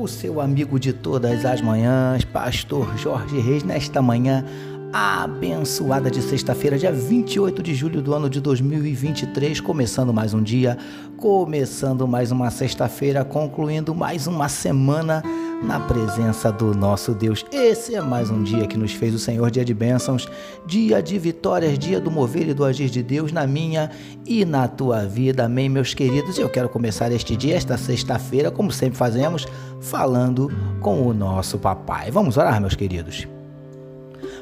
o seu amigo de todas as manhãs, Pastor Jorge Reis, nesta manhã abençoada de sexta-feira, dia 28 de julho do ano de 2023, começando mais um dia, começando mais uma sexta-feira, concluindo mais uma semana na presença do nosso Deus. Esse é mais um dia que nos fez o Senhor, dia de bênçãos, dia de vitórias, dia do mover e do agir de Deus na minha e na tua vida. Amém, meus queridos. Eu quero começar este dia, esta sexta-feira, como sempre fazemos, falando com o nosso papai. Vamos orar, meus queridos.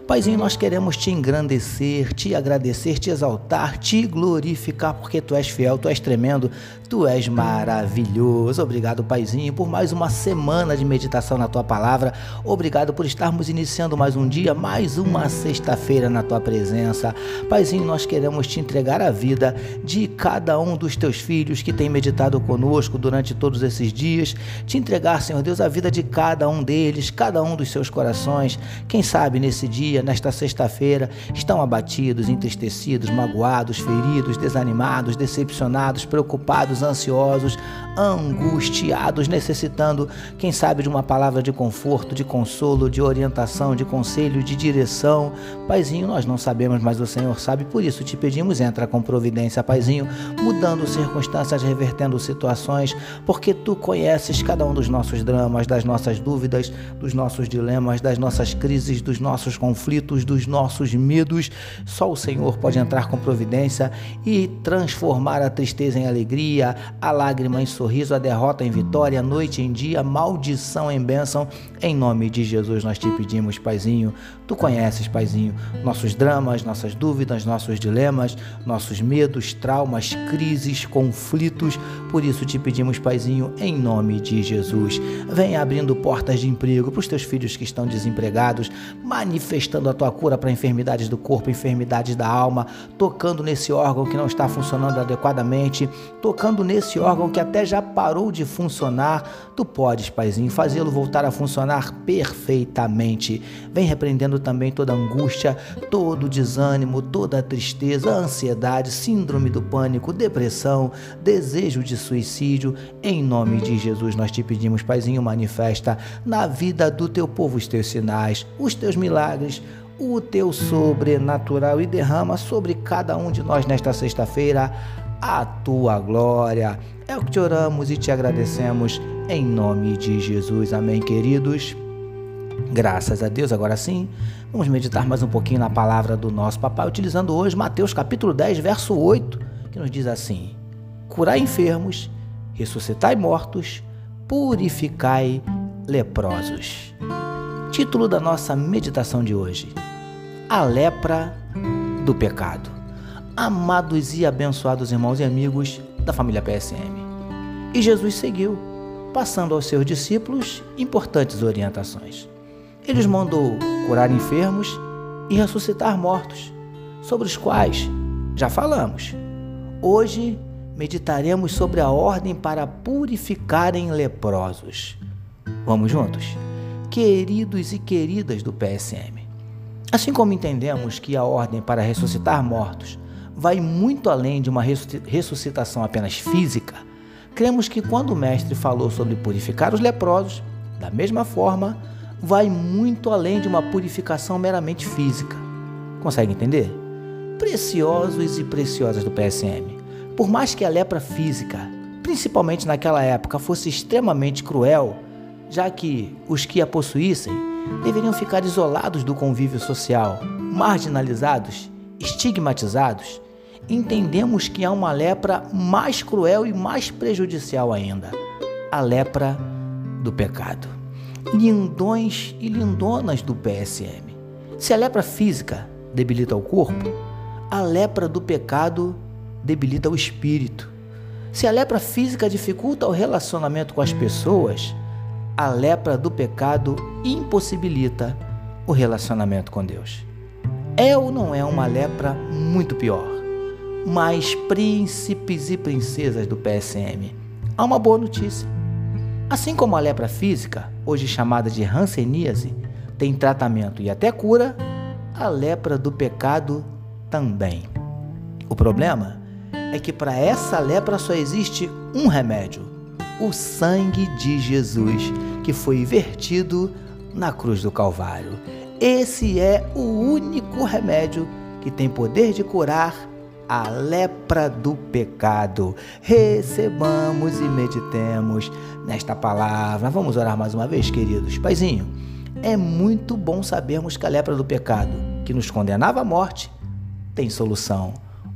Paizinho, nós queremos te engrandecer, te agradecer, te exaltar, te glorificar, porque tu és fiel, tu és tremendo, tu és maravilhoso. Obrigado, Paizinho, por mais uma semana de meditação na tua palavra. Obrigado por estarmos iniciando mais um dia, mais uma sexta-feira na tua presença. Paizinho, nós queremos te entregar a vida de cada um dos teus filhos que tem meditado conosco durante todos esses dias. Te entregar, Senhor Deus, a vida de cada um deles, cada um dos seus corações. Quem sabe nesse dia nesta sexta-feira, estão abatidos, entristecidos, magoados, feridos, desanimados, decepcionados, preocupados, ansiosos, angustiados, necessitando, quem sabe, de uma palavra de conforto, de consolo, de orientação, de conselho, de direção. Paizinho, nós não sabemos, mas o Senhor sabe, por isso te pedimos, entra com providência, Paizinho, mudando circunstâncias, revertendo situações, porque tu conheces cada um dos nossos dramas, das nossas dúvidas, dos nossos dilemas, das nossas crises, dos nossos conflitos conflitos, dos nossos medos. Só o Senhor pode entrar com providência e transformar a tristeza em alegria, a lágrima em sorriso, a derrota em vitória, a noite em dia, maldição em bênção. Em nome de Jesus nós te pedimos, Paizinho. Tu conheces, Paizinho, nossos dramas, nossas dúvidas, nossos dilemas, nossos medos, traumas, crises, conflitos. Por isso te pedimos, Paizinho, em nome de Jesus. Venha abrindo portas de emprego para os teus filhos que estão desempregados, manifestando a tua cura para enfermidades do corpo, enfermidades da alma, tocando nesse órgão que não está funcionando adequadamente, tocando nesse órgão que até já parou de funcionar. Tu podes, Paizinho, fazê-lo voltar a funcionar perfeitamente. Vem repreendendo também toda angústia, todo desânimo, toda tristeza, ansiedade, síndrome do pânico, depressão, desejo de suicídio. Em nome de Jesus, nós te pedimos, Paizinho, manifesta na vida do teu povo os teus sinais, os teus milagres, o teu sobrenatural e derrama sobre cada um de nós nesta sexta-feira a tua glória. É o que te oramos e te agradecemos em nome de Jesus. Amém, queridos. Graças a Deus, agora sim, vamos meditar mais um pouquinho na palavra do nosso papai, utilizando hoje Mateus capítulo 10, verso 8, que nos diz assim: Curai enfermos, ressuscitai mortos, purificai leprosos. Título da nossa meditação de hoje: A lepra do pecado. Amados e abençoados irmãos e amigos da família PSM. E Jesus seguiu, passando aos seus discípulos importantes orientações. Ele os mandou curar enfermos e ressuscitar mortos, sobre os quais já falamos. Hoje meditaremos sobre a ordem para purificarem leprosos. Vamos juntos? queridos e queridas do PSM. Assim como entendemos que a ordem para ressuscitar mortos vai muito além de uma ressuscitação apenas física, cremos que quando o Mestre falou sobre purificar os leprosos, da mesma forma, vai muito além de uma purificação meramente física. Consegue entender? Preciosos e preciosas do PSM. Por mais que a lepra física, principalmente naquela época, fosse extremamente cruel, já que os que a possuíssem deveriam ficar isolados do convívio social, marginalizados, estigmatizados, entendemos que há uma lepra mais cruel e mais prejudicial ainda: a lepra do pecado. Lindões e lindonas do PSM. Se a lepra física debilita o corpo, a lepra do pecado debilita o espírito. Se a lepra física dificulta o relacionamento com as pessoas, a lepra do pecado impossibilita o relacionamento com Deus. É ou não é uma lepra muito pior? Mas príncipes e princesas do PSM, há uma boa notícia. Assim como a lepra física, hoje chamada de hanseníase, tem tratamento e até cura, a lepra do pecado também. O problema é que para essa lepra só existe um remédio: o sangue de Jesus, que foi vertido na cruz do Calvário. Esse é o único remédio que tem poder de curar a lepra do pecado. Recebamos e meditemos nesta palavra. Vamos orar mais uma vez, queridos. Paizinho, é muito bom sabermos que a lepra do pecado, que nos condenava à morte, tem solução.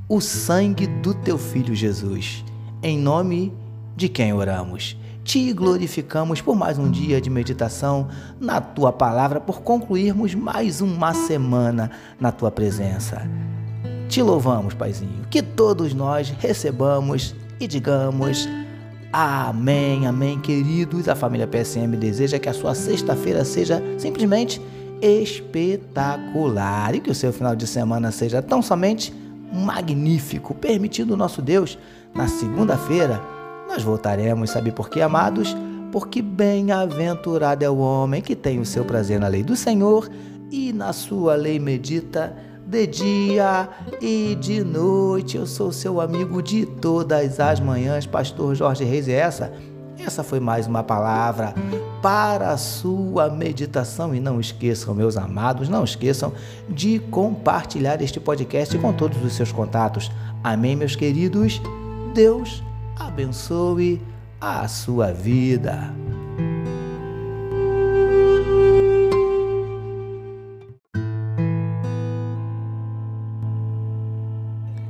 O sangue do teu filho Jesus. Em nome de quem oramos. Te glorificamos por mais um dia de meditação na tua palavra, por concluirmos mais uma semana na tua presença. Te louvamos, Paizinho, que todos nós recebamos e digamos amém, amém, queridos. A família PSM deseja que a sua sexta-feira seja simplesmente espetacular e que o seu final de semana seja tão somente magnífico, permitindo nosso Deus na segunda-feira nós voltaremos, sabe por quê, amados? Porque bem-aventurado é o homem que tem o seu prazer na lei do Senhor e na sua lei medita de dia e de noite. Eu sou seu amigo de todas as manhãs, pastor Jorge Reis, e essa essa foi mais uma palavra para a sua meditação. E não esqueçam, meus amados, não esqueçam de compartilhar este podcast com todos os seus contatos. Amém, meus queridos? Deus abençoe a sua vida.